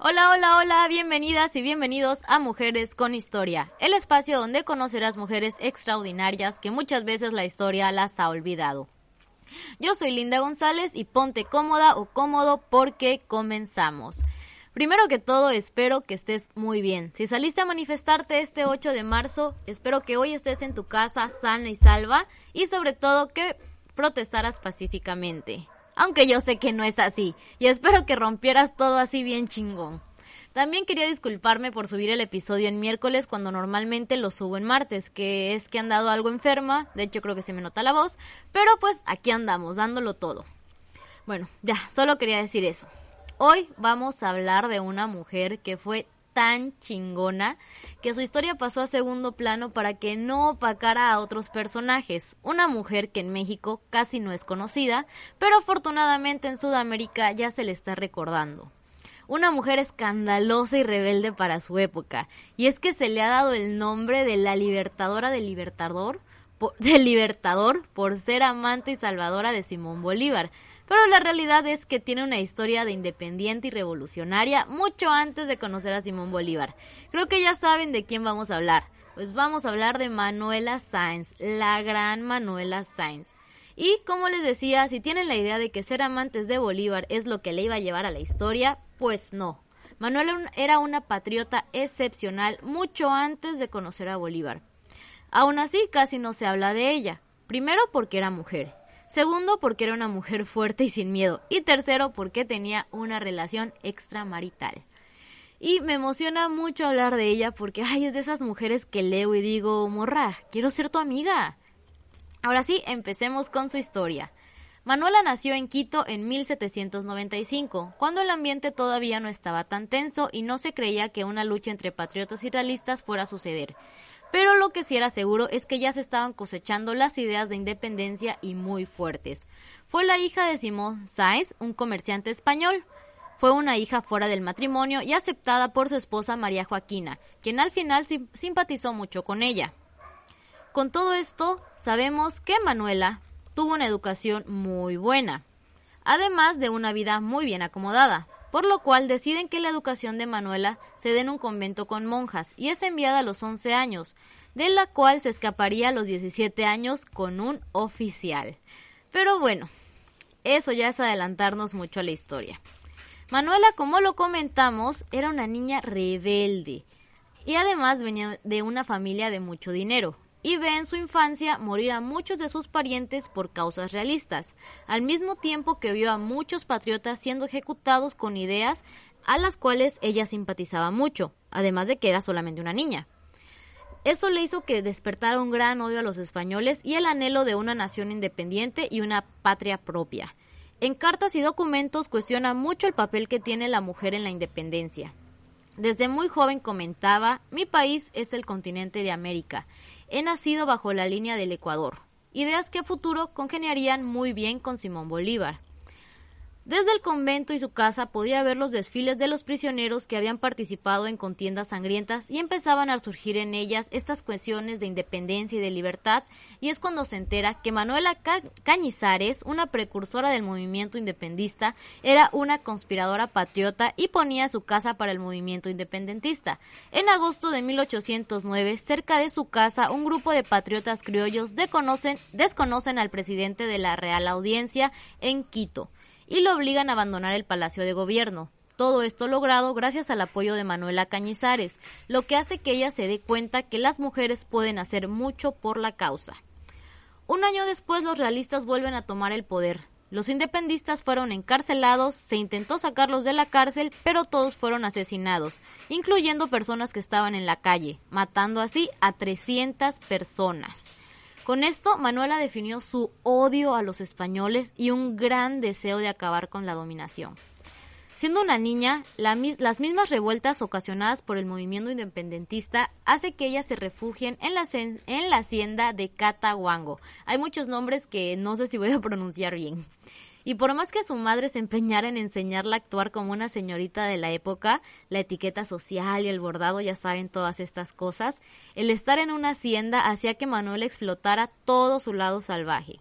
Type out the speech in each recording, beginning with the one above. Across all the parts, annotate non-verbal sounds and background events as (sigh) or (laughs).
Hola, hola, hola, bienvenidas y bienvenidos a Mujeres con Historia, el espacio donde conocerás mujeres extraordinarias que muchas veces la historia las ha olvidado. Yo soy Linda González y ponte cómoda o cómodo porque comenzamos. Primero que todo, espero que estés muy bien. Si saliste a manifestarte este 8 de marzo, espero que hoy estés en tu casa sana y salva y sobre todo que protestaras pacíficamente aunque yo sé que no es así, y espero que rompieras todo así bien chingón. También quería disculparme por subir el episodio en miércoles cuando normalmente lo subo en martes, que es que han dado algo enferma, de hecho creo que se me nota la voz, pero pues aquí andamos, dándolo todo. Bueno, ya, solo quería decir eso. Hoy vamos a hablar de una mujer que fue tan chingona que su historia pasó a segundo plano para que no opacara a otros personajes. Una mujer que en México casi no es conocida, pero afortunadamente en Sudamérica ya se le está recordando. Una mujer escandalosa y rebelde para su época, y es que se le ha dado el nombre de la libertadora del libertador, (laughs) del libertador por ser amante y salvadora de Simón Bolívar, pero la realidad es que tiene una historia de independiente y revolucionaria mucho antes de conocer a Simón Bolívar. Creo que ya saben de quién vamos a hablar. Pues vamos a hablar de Manuela Sáenz, la gran Manuela Sáenz. Y como les decía, si tienen la idea de que ser amantes de Bolívar es lo que le iba a llevar a la historia, pues no. Manuela era una patriota excepcional mucho antes de conocer a Bolívar. Aún así, casi no se habla de ella. Primero porque era mujer Segundo, porque era una mujer fuerte y sin miedo. Y tercero, porque tenía una relación extramarital. Y me emociona mucho hablar de ella porque, ay, es de esas mujeres que leo y digo, morra, quiero ser tu amiga. Ahora sí, empecemos con su historia. Manuela nació en Quito en 1795, cuando el ambiente todavía no estaba tan tenso y no se creía que una lucha entre patriotas y realistas fuera a suceder. Pero lo que sí era seguro es que ya se estaban cosechando las ideas de independencia y muy fuertes. Fue la hija de Simón Sáez, un comerciante español. Fue una hija fuera del matrimonio y aceptada por su esposa María Joaquina, quien al final simpatizó mucho con ella. Con todo esto, sabemos que Manuela tuvo una educación muy buena, además de una vida muy bien acomodada por lo cual deciden que la educación de Manuela se dé en un convento con monjas y es enviada a los 11 años, de la cual se escaparía a los 17 años con un oficial. Pero bueno, eso ya es adelantarnos mucho a la historia. Manuela, como lo comentamos, era una niña rebelde y además venía de una familia de mucho dinero, y ve en su infancia morir a muchos de sus parientes por causas realistas, al mismo tiempo que vio a muchos patriotas siendo ejecutados con ideas a las cuales ella simpatizaba mucho, además de que era solamente una niña. Eso le hizo que despertara un gran odio a los españoles y el anhelo de una nación independiente y una patria propia. En cartas y documentos cuestiona mucho el papel que tiene la mujer en la independencia. Desde muy joven comentaba, mi país es el continente de América he nacido bajo la línea del Ecuador, ideas que a futuro congeniarían muy bien con Simón Bolívar. Desde el convento y su casa podía ver los desfiles de los prisioneros que habían participado en contiendas sangrientas y empezaban a surgir en ellas estas cuestiones de independencia y de libertad y es cuando se entera que Manuela Cañizares, una precursora del movimiento independista, era una conspiradora patriota y ponía su casa para el movimiento independentista. En agosto de 1809, cerca de su casa, un grupo de patriotas criollos desconocen, desconocen al presidente de la Real Audiencia en Quito y lo obligan a abandonar el Palacio de Gobierno. Todo esto logrado gracias al apoyo de Manuela Cañizares, lo que hace que ella se dé cuenta que las mujeres pueden hacer mucho por la causa. Un año después los realistas vuelven a tomar el poder. Los independistas fueron encarcelados, se intentó sacarlos de la cárcel, pero todos fueron asesinados, incluyendo personas que estaban en la calle, matando así a 300 personas. Con esto, Manuela definió su odio a los españoles y un gran deseo de acabar con la dominación. Siendo una niña, las mismas revueltas ocasionadas por el movimiento independentista hace que ellas se refugien en la, en la hacienda de Catahuango. Hay muchos nombres que no sé si voy a (laughs) pronunciar bien. Y por más que su madre se empeñara en enseñarla a actuar como una señorita de la época, la etiqueta social y el bordado, ya saben todas estas cosas, el estar en una hacienda hacía que Manuel explotara todo su lado salvaje.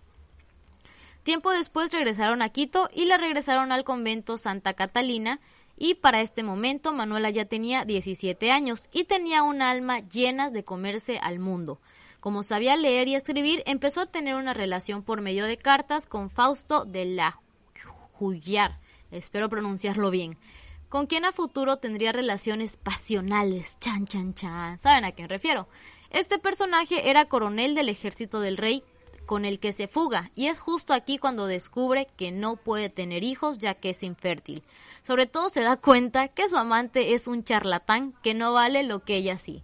Tiempo después regresaron a Quito y la regresaron al convento Santa Catalina y para este momento Manuela ya tenía 17 años y tenía un alma llena de comerse al mundo. Como sabía leer y escribir, empezó a tener una relación por medio de cartas con Fausto de la Jullar, espero pronunciarlo bien, con quien a futuro tendría relaciones pasionales, chan chan chan, ¿saben a quién refiero? Este personaje era coronel del ejército del rey con el que se fuga y es justo aquí cuando descubre que no puede tener hijos ya que es infértil. Sobre todo se da cuenta que su amante es un charlatán que no vale lo que ella sí.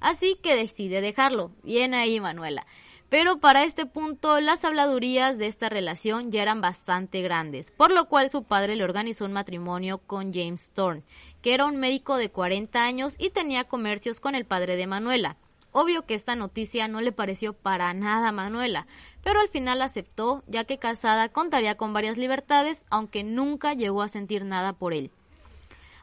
Así que decide dejarlo. Bien ahí, Manuela. Pero para este punto las habladurías de esta relación ya eran bastante grandes, por lo cual su padre le organizó un matrimonio con James Thorne, que era un médico de 40 años y tenía comercios con el padre de Manuela. Obvio que esta noticia no le pareció para nada a Manuela, pero al final aceptó, ya que casada contaría con varias libertades, aunque nunca llegó a sentir nada por él.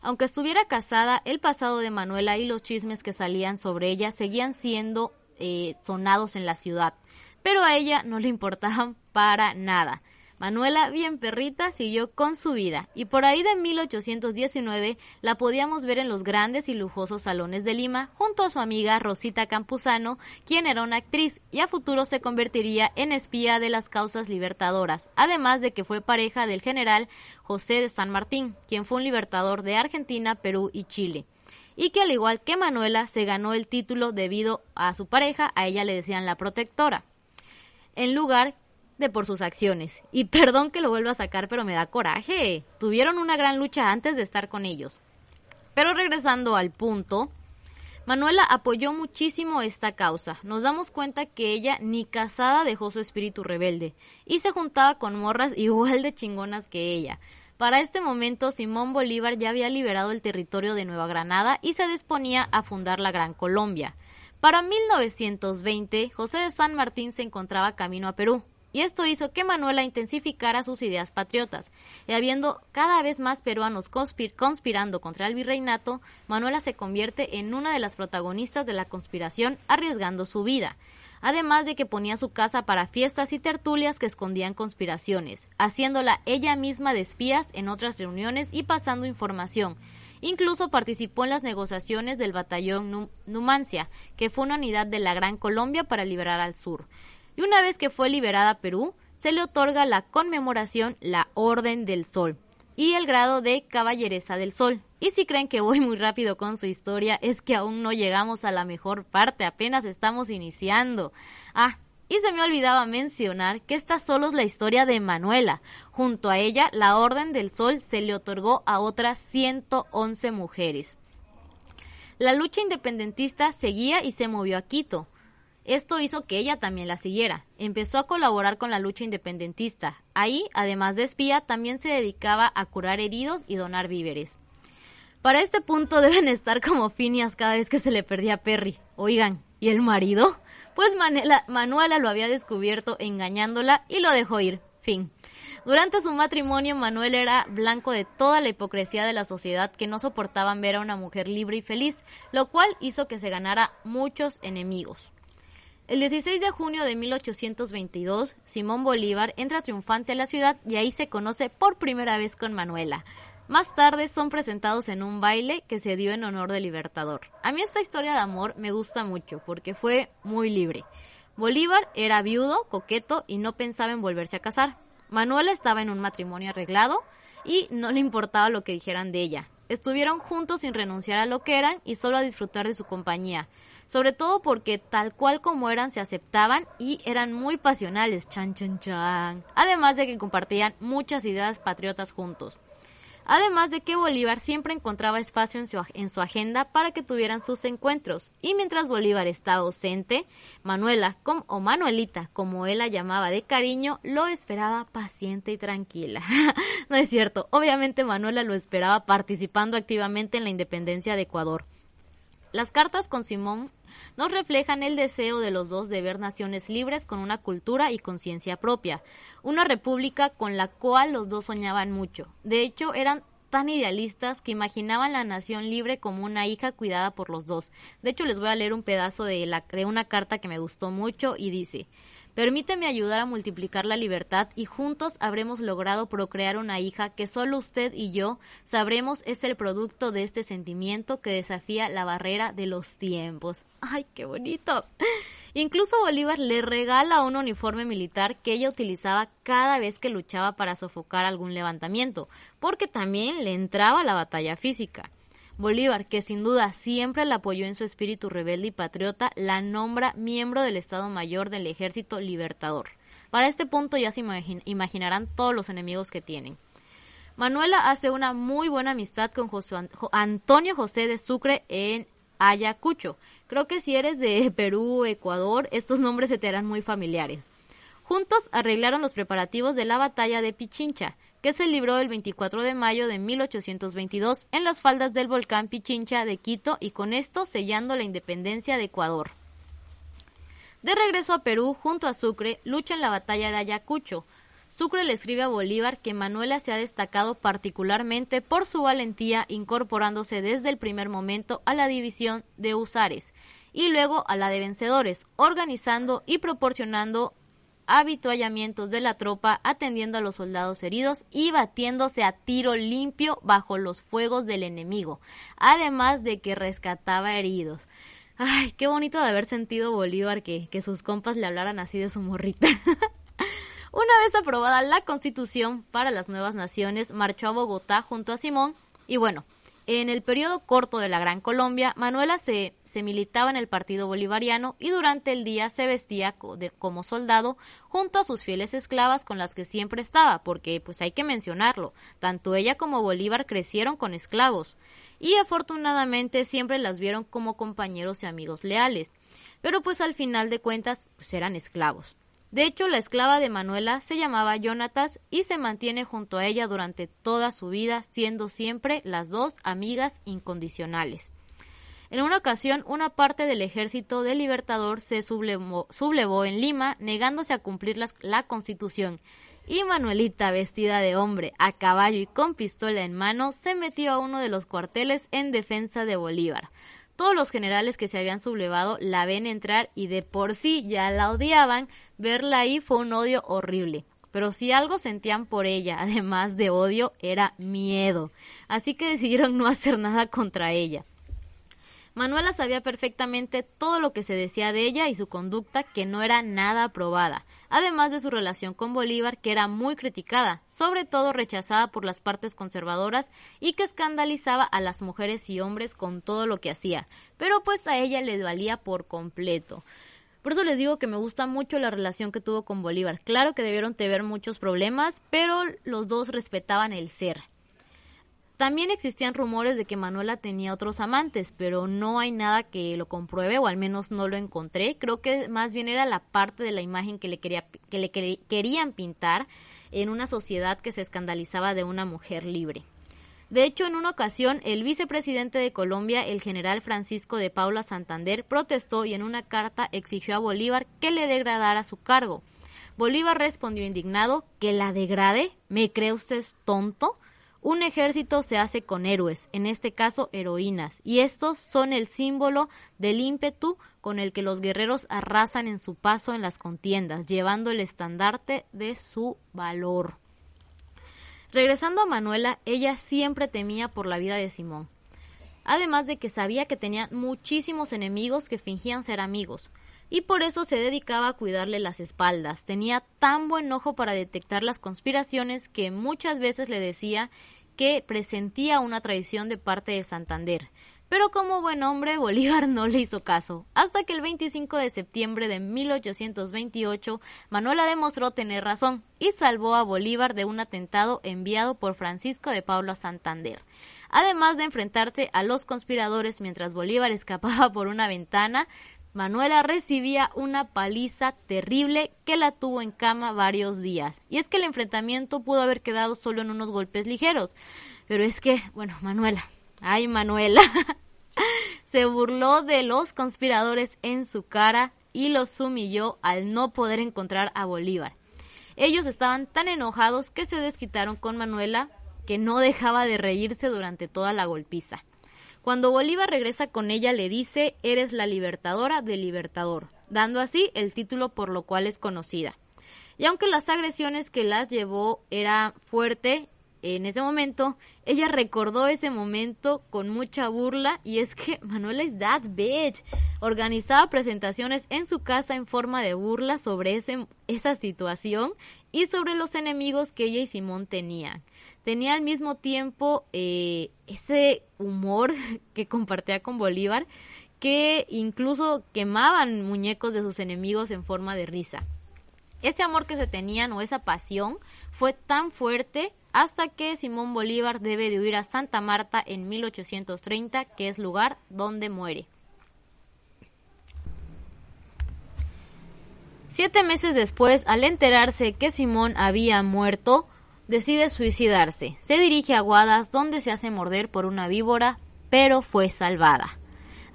Aunque estuviera casada, el pasado de Manuela y los chismes que salían sobre ella seguían siendo eh, sonados en la ciudad, pero a ella no le importaban para nada. Manuela, bien perrita, siguió con su vida. Y por ahí de 1819 la podíamos ver en los grandes y lujosos salones de Lima junto a su amiga Rosita Campuzano, quien era una actriz y a futuro se convertiría en espía de las causas libertadoras, además de que fue pareja del general José de San Martín, quien fue un libertador de Argentina, Perú y Chile. Y que al igual que Manuela se ganó el título debido a su pareja, a ella le decían la protectora, en lugar de por sus acciones. Y perdón que lo vuelva a sacar, pero me da coraje. Tuvieron una gran lucha antes de estar con ellos. Pero regresando al punto, Manuela apoyó muchísimo esta causa. Nos damos cuenta que ella ni casada dejó su espíritu rebelde y se juntaba con morras (laughs) igual de chingonas que ella. Para este momento, Simón Bolívar ya había liberado el territorio de Nueva Granada y se disponía a fundar la Gran Colombia. Para 1920, José de San Martín se encontraba camino a Perú, y esto hizo que Manuela intensificara sus ideas patriotas. Y habiendo cada vez más peruanos conspirando contra el virreinato, Manuela se convierte en una de las protagonistas de la conspiración, arriesgando su vida. Además de que ponía su casa para fiestas y tertulias que escondían conspiraciones, haciéndola ella misma de espías en otras reuniones y pasando información. Incluso participó en las negociaciones del batallón Numancia, que fue una unidad de la Gran Colombia para liberar al sur y una vez que fue liberada Perú, se le otorga la conmemoración la Orden del Sol y el grado de Caballeresa del Sol. Y si creen que voy muy rápido con su historia, es que aún no llegamos a la mejor parte, apenas estamos iniciando. Ah, y se me olvidaba mencionar que esta solo es la historia de Manuela. Junto a ella, la Orden del Sol se le otorgó a otras 111 mujeres. La lucha independentista seguía y se movió a Quito. Esto hizo que ella también la siguiera. Empezó a colaborar con la lucha independentista. Ahí, además de espía, también se dedicaba a curar heridos y donar víveres. Para este punto (laughs) deben estar como Finias cada vez que se le perdía a Perry. Oigan, ¿y el marido? Pues Manuela lo había descubierto engañándola y lo dejó ir. Fin. Durante su matrimonio, Manuel era blanco de toda la hipocresía de la sociedad que no soportaban ver a una mujer libre y feliz, lo cual hizo que se ganara muchos enemigos. El 16 de junio de 1822, Simón Bolívar entra triunfante a la ciudad y ahí se conoce por primera vez con Manuela. Más tarde son presentados en un baile que se dio en honor del Libertador. A mí esta historia de amor me gusta mucho porque fue muy libre. Bolívar era viudo, coqueto y no pensaba en volverse a casar. Manuela estaba en un matrimonio arreglado y no le importaba lo que dijeran de ella. Estuvieron juntos sin renunciar a lo que eran y solo a disfrutar de su compañía sobre todo porque tal cual como eran se aceptaban y eran muy pasionales, chan chan chan, además de que compartían muchas ideas patriotas juntos. Además de que Bolívar siempre encontraba espacio en su, en su, agenda para que tuvieran sus encuentros. Y mientras Bolívar estaba ausente, Manuela, o Manuelita, como él la llamaba de cariño, lo esperaba paciente y tranquila. (laughs) no es cierto, obviamente Manuela lo esperaba participando activamente en la independencia de Ecuador. Las cartas con Simón nos reflejan el deseo de los dos de ver naciones libres con una cultura y conciencia propia, una república con la cual los dos soñaban mucho. De hecho, eran tan idealistas que imaginaban la nación libre como una hija cuidada por los dos. De hecho, les voy a leer un pedazo de, la, de una carta que me gustó mucho y dice, Permíteme ayudar a multiplicar la libertad y juntos habremos logrado procrear una hija que solo usted y yo sabremos es el producto de este sentimiento que desafía la barrera de los tiempos. ¡Ay, qué bonitos! Incluso Bolívar le regala un uniforme militar que ella utilizaba cada vez que luchaba para sofocar algún levantamiento, porque también le entraba la batalla física. Bolívar, que sin duda siempre la apoyó en su espíritu rebelde y patriota, la nombra miembro del Estado Mayor del Ejército Libertador. Para este punto ya se imaginarán todos los enemigos que tienen. Manuela hace una muy buena amistad con Antonio José de Sucre en Ayacucho. Creo que si eres de (laughs) Perú, Ecuador, estos nombres se te harán muy familiares. Juntos arreglaron los preparativos de la batalla de Pichincha, que se libró el 24 de mayo de 1822 en las faldas del volcán Pichincha de Quito y con esto sellando la independencia de Ecuador. De regreso a Perú, junto a Sucre, lucha en la batalla de Ayacucho. Sucre le escribe a Bolívar que Manuela se ha destacado particularmente por su valentía incorporándose desde el primer momento a la división de Usares y luego a la de Vencedores, organizando y proporcionando habituallamientos de la tropa, atendiendo a los soldados heridos y batiéndose a tiro limpio bajo los fuegos del enemigo, además de que rescataba heridos. Ay, qué bonito de haber sentido Bolívar que, que sus compas le hablaran así de su morrita. (laughs) Una vez aprobada la constitución para las nuevas naciones, marchó a Bogotá junto a Simón y bueno, en el periodo corto de la Gran Colombia, Manuela se, se militaba en el Partido Bolivariano y durante el día se vestía como soldado junto a sus fieles esclavas con las que siempre estaba, porque pues hay que mencionarlo, tanto ella como Bolívar crecieron con esclavos y afortunadamente siempre las vieron como compañeros y amigos leales, pero pues al final de cuentas pues eran esclavos. De hecho, la esclava de Manuela se llamaba Jonatas y se mantiene junto a ella durante toda su vida, siendo siempre las dos amigas incondicionales. En una ocasión, una parte del ejército del Libertador se sublevó, en Lima, negándose a cumplir la constitución, y Manuelita, vestida de hombre, a caballo y con pistola en mano, se metió a uno de los cuarteles en defensa de Bolívar. Todos los generales que se habían sublevado la ven entrar y de por sí ya la odiaban, verla ahí fue un odio horrible. Pero si algo sentían por ella, (laughs) además de odio, era miedo. Así que decidieron no hacer nada contra ella. Manuela sabía perfectamente todo lo que se decía de ella y su conducta que no era nada aprobada, además de su relación con Bolívar que era muy criticada, sobre todo rechazada por las partes conservadoras y que escandalizaba a las mujeres y hombres con todo lo que hacía, pero pues a ella le valía por completo. Por eso les digo que me gusta mucho la relación que tuvo con Bolívar. Claro que debieron tener muchos problemas, pero los dos respetaban el ser. También existían rumores de que Manuela tenía otros amantes, pero no hay nada que lo compruebe, o al menos no lo encontré. Creo que más bien era la parte de la imagen que le, quería, que le querían pintar en una sociedad que se escandalizaba de una mujer libre. De hecho, en una ocasión, el vicepresidente de Colombia, el general Francisco de Paula Santander, protestó y en una carta exigió a Bolívar que le degradara su cargo. Bolívar respondió indignado que la degrade. ¿Me cree usted tonto? Un ejército se hace con héroes, en este caso heroínas, y estos son el símbolo del ímpetu con el que los guerreros arrasan en su paso en las contiendas, llevando el estandarte de su valor. Regresando a Manuela, ella siempre temía por la vida de Simón, además de que sabía que tenía muchísimos enemigos que fingían ser amigos, y por eso se dedicaba a cuidarle las espaldas. Tenía tan buen ojo para detectar las conspiraciones que muchas veces le decía que presentía una traición de parte de Santander. Pero como buen hombre, Bolívar no le hizo caso, hasta que el 25 de septiembre de 1828 Manuela demostró tener razón y salvó a Bolívar de un atentado enviado por Francisco de Paula Santander. Además de enfrentarse a los conspiradores mientras Bolívar escapaba por una ventana, Manuela recibía una paliza terrible que la tuvo en cama varios días. Y es que el enfrentamiento pudo haber quedado solo en unos golpes ligeros. Pero es que, bueno, Manuela, ay Manuela, (laughs) se burló de los conspiradores en su cara y los humilló al no poder encontrar a Bolívar. Ellos estaban tan enojados que se desquitaron con Manuela que no dejaba de reírse durante toda la golpiza. Cuando Bolívar regresa con ella le dice, eres la libertadora del libertador. dando así el título por lo cual es conocida. Y aunque las agresiones que las llevó era fuerte en ese momento, ella recordó ese momento con mucha burla y es que (laughs) Manuela es that bitch. Organizaba presentaciones en su casa en forma de burla sobre ese, esa situación y sobre los enemigos que ella y Simón tenían. Tenía al mismo tiempo eh, ese humor (laughs) que compartía con Bolívar que incluso quemaban muñecos de sus enemigos en forma de risa. Ese amor que se tenían o esa pasión fue tan fuerte hasta que Simón Bolívar debe de huir a Santa Marta en 1830, que es lugar donde muere. Siete meses después, al enterarse que Simón había muerto, decide suicidarse. Se dirige a Guadas, donde se hace morder por una víbora, pero fue salvada.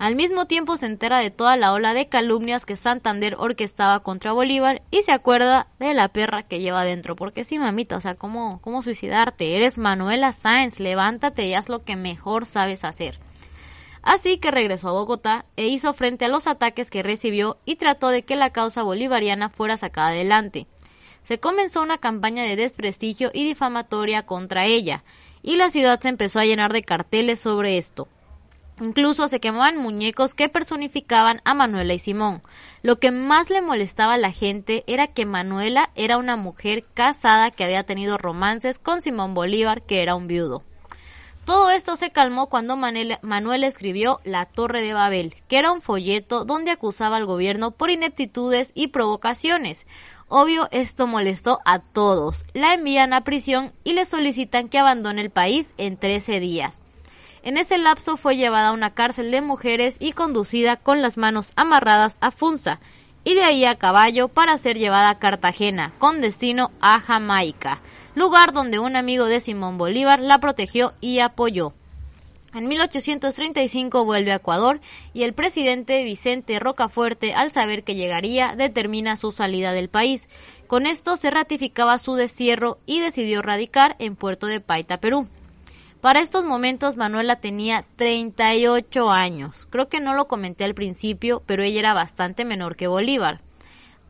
Al mismo tiempo se entera de toda la ola de calumnias que Santander orquestaba contra Bolívar y se acuerda de la perra que lleva adentro. Porque sí, mamita, o sea, ¿cómo, cómo suicidarte? Eres Manuela Sáenz, levántate y haz lo que mejor sabes hacer. Así que regresó a Bogotá e hizo frente a los ataques que recibió y trató de que la causa bolivariana fuera sacada adelante. Se comenzó una campaña de desprestigio y difamatoria contra ella, y la ciudad se empezó a llenar de carteles sobre esto. Incluso se quemaban muñecos que personificaban a Manuela y Simón. Lo que más le molestaba a la gente era que Manuela era una mujer casada que había tenido romances con Simón Bolívar, que era un viudo. Todo esto se calmó cuando Manuel escribió La Torre de Babel, que era un folleto donde acusaba al gobierno por ineptitudes y provocaciones. Obvio, esto molestó a todos. La envían a prisión y le solicitan que abandone el país en 13 días. En ese lapso fue llevada a una cárcel de mujeres y conducida con las manos amarradas a Funza, y de ahí a caballo para ser llevada a Cartagena, con destino a Jamaica, lugar donde un amigo de Simón Bolívar la protegió y apoyó. En 1835 vuelve a Ecuador y el presidente Vicente Rocafuerte, al saber que llegaría, determina su salida del país. Con esto se ratificaba su destierro y decidió radicar en Puerto de Paita, Perú. Para estos momentos Manuela tenía 38 años. Creo que no lo comenté al principio, pero ella era bastante menor que Bolívar.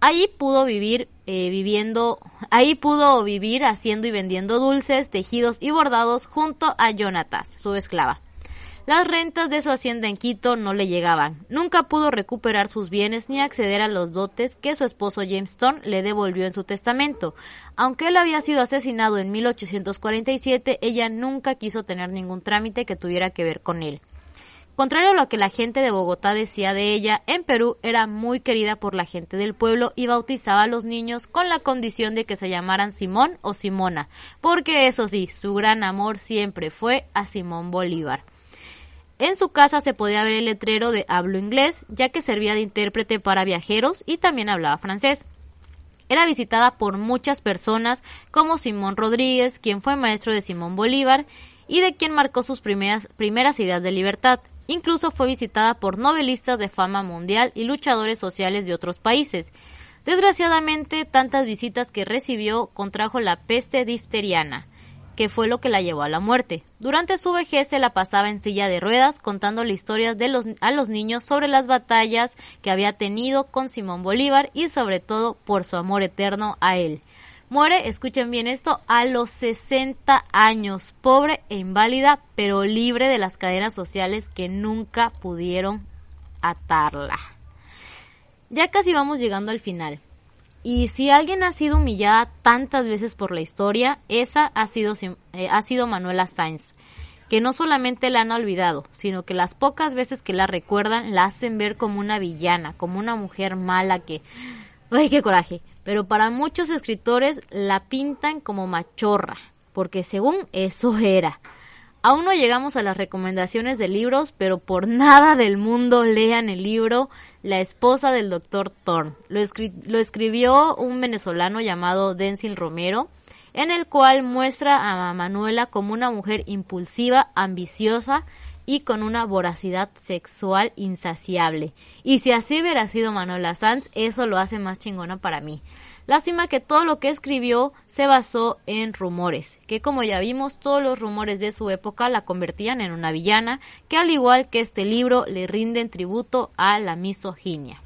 Allí pudo vivir eh, viviendo, ahí pudo vivir haciendo y vendiendo dulces, tejidos y bordados junto a Jonatas, su esclava. Las rentas de su hacienda en Quito no le llegaban. Nunca pudo recuperar sus bienes ni acceder a los dotes que su esposo James Stone le devolvió en su testamento. Aunque él había sido asesinado en 1847, ella nunca quiso tener ningún trámite que tuviera que ver con él. Contrario a lo que la gente de Bogotá decía de ella, en Perú era muy querida por la gente del pueblo y bautizaba a los niños con la condición de que se llamaran Simón o Simona, porque eso sí, su gran amor siempre fue a Simón Bolívar. En su casa se podía ver el letrero de hablo inglés, ya que servía de intérprete para viajeros y también hablaba francés. Era visitada por muchas personas como Simón Rodríguez, quien fue maestro de Simón Bolívar y de quien marcó sus primeras, primeras ideas de libertad. Incluso fue visitada por novelistas de fama mundial y luchadores sociales de otros países. Desgraciadamente, tantas visitas que recibió contrajo la peste difteriana que fue lo que la llevó a la muerte. Durante su vejez se la pasaba en silla de ruedas contando historias de los, a los niños sobre las batallas que había tenido con Simón Bolívar y sobre todo por su amor eterno a él. Muere, escuchen bien esto, a los 60 años, pobre e inválida, pero libre de las cadenas sociales que nunca pudieron atarla. Ya casi vamos llegando al final. Y si alguien ha sido humillada tantas veces por la historia, esa ha sido, eh, ha sido Manuela Sainz, que no solamente la han olvidado, sino que las pocas veces que la recuerdan la hacen ver como una villana, como una mujer mala que... ¡Ay, qué coraje! Pero para muchos escritores la pintan como machorra, porque según eso era. Aún no llegamos a las recomendaciones de libros, pero por nada del mundo lean el libro La esposa del doctor Thorne. Lo, lo escribió un venezolano llamado Denzil Romero, en el cual muestra a Manuela como una mujer impulsiva, ambiciosa y con una voracidad sexual insaciable. Y si así hubiera sido Manuela Sanz, eso lo hace más chingona para mí. Lástima que todo lo que escribió se basó en rumores, que como ya vimos todos los rumores de su época la convertían en una villana, que al igual que este libro le rinden tributo a la misoginia.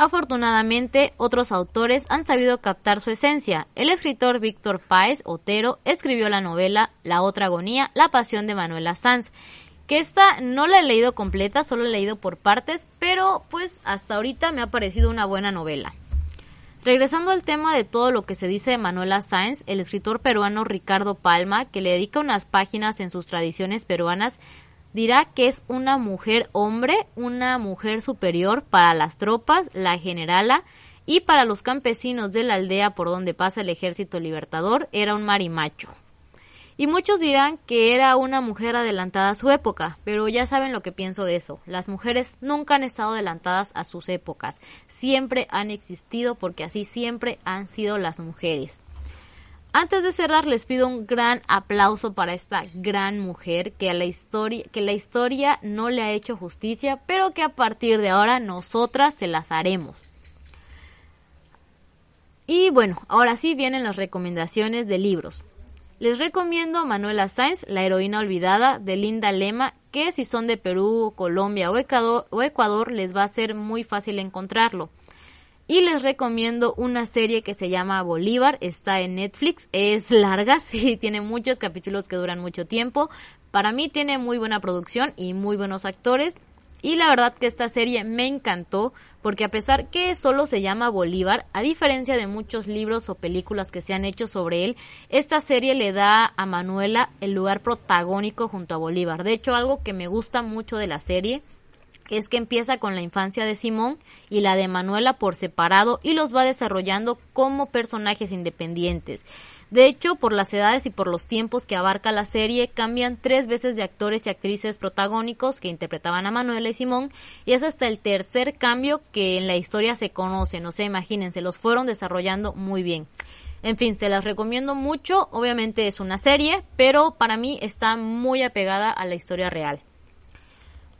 Afortunadamente, otros autores han sabido captar su esencia. El escritor Víctor Páez Otero escribió la novela La otra agonía, La pasión de Manuela Sanz, que esta no la he leído completa, solo he leído por partes, pero pues hasta ahorita me ha parecido una buena novela. Regresando al tema de todo lo que se dice de Manuela Sáenz, el escritor peruano Ricardo Palma, que le dedica unas páginas en sus tradiciones peruanas, dirá que es una mujer hombre, una mujer superior para las tropas, la generala, y para los campesinos de la aldea por donde pasa el ejército libertador era un marimacho. Y muchos dirán que era una mujer adelantada a su época, pero ya saben lo que pienso de eso. Las mujeres nunca han estado adelantadas a sus épocas, siempre han existido porque así siempre han sido las mujeres. Antes de cerrar les pido un gran aplauso para esta gran mujer que a la historia que la historia no le ha hecho justicia, pero que a partir de ahora nosotras se las haremos. Y bueno, ahora sí vienen las recomendaciones de libros. Les recomiendo Manuela Sainz, La heroína olvidada, de Linda Lema, que si son de Perú, Colombia o Ecuador, o Ecuador les va a ser muy fácil encontrarlo. Y les recomiendo una serie que se llama Bolívar, está en Netflix, es larga, (laughs) sí, tiene muchos capítulos que duran mucho tiempo. Para mí tiene muy buena producción y muy buenos actores. Y la verdad que esta serie me encantó porque a pesar que solo se llama Bolívar, a diferencia de muchos libros o películas que se han hecho sobre él, esta serie le da a Manuela el lugar protagónico junto a Bolívar. De hecho, algo que me gusta mucho de la serie es que empieza con la infancia de Simón y la de Manuela por separado y los va desarrollando como personajes independientes. De hecho, por las edades y por los tiempos que abarca la serie, cambian tres veces de actores y actrices protagónicos que interpretaban a Manuela y Simón, y es hasta el tercer cambio que en la historia se conocen, o sea, imagínense, los fueron desarrollando muy bien. En fin, se las recomiendo mucho, obviamente es una serie, pero para mí está muy apegada a la historia real.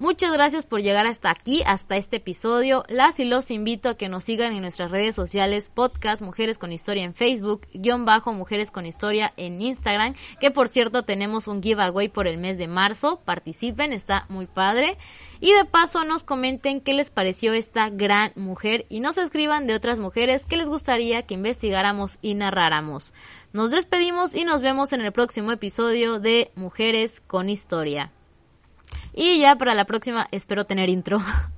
Muchas gracias por llegar hasta aquí, hasta este episodio. Las y los invito a que nos sigan en nuestras redes sociales, podcast Mujeres con Historia en Facebook, guion bajo Mujeres con Historia en Instagram, que por cierto tenemos un giveaway por el mes de marzo. Participen, está muy padre. Y de paso nos comenten qué les pareció esta gran mujer y nos escriban de otras mujeres que les gustaría que investigáramos y narráramos. Nos despedimos y nos vemos en el próximo episodio de Mujeres con Historia. Y ya para la próxima espero tener intro. (laughs)